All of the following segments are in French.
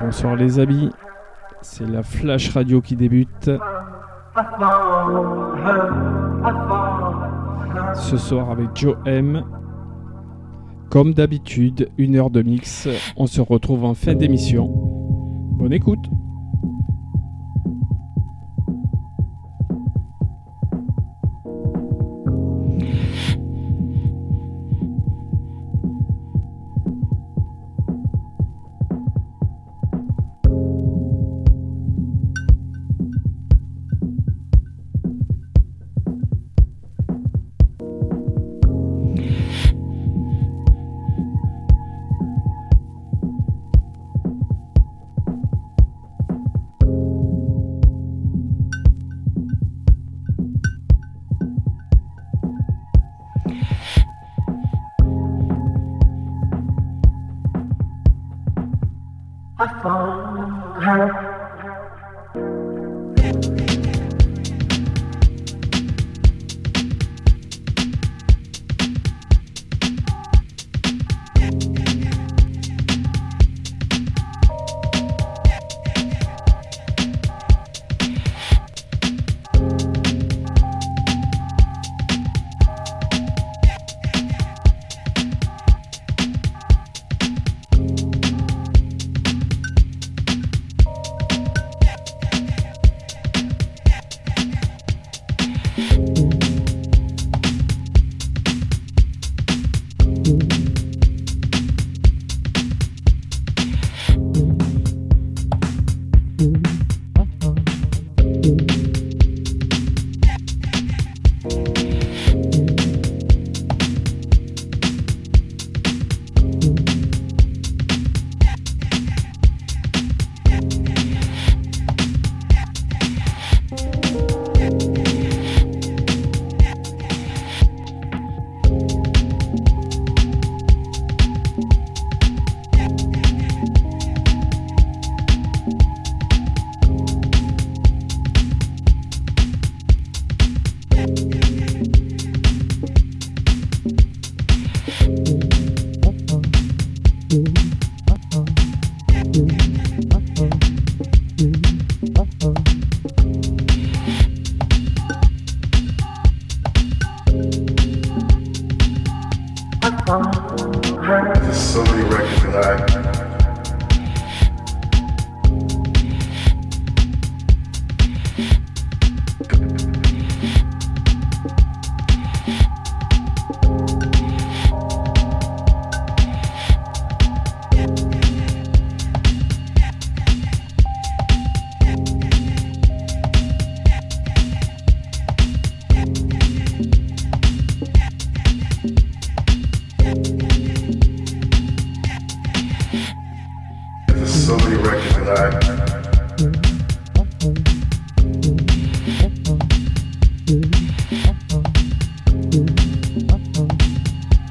Bonsoir les amis, c'est la Flash Radio qui débute. Ce soir avec Joe M. Comme d'habitude, une heure de mix. On se retrouve en fin d'émission. Bonne écoute.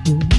Mm-hmm.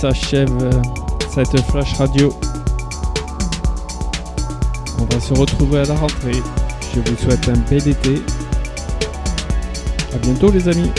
S'achève euh, cette flash radio. On va se retrouver à la rentrée. Je vous souhaite un bel été. A bientôt les amis.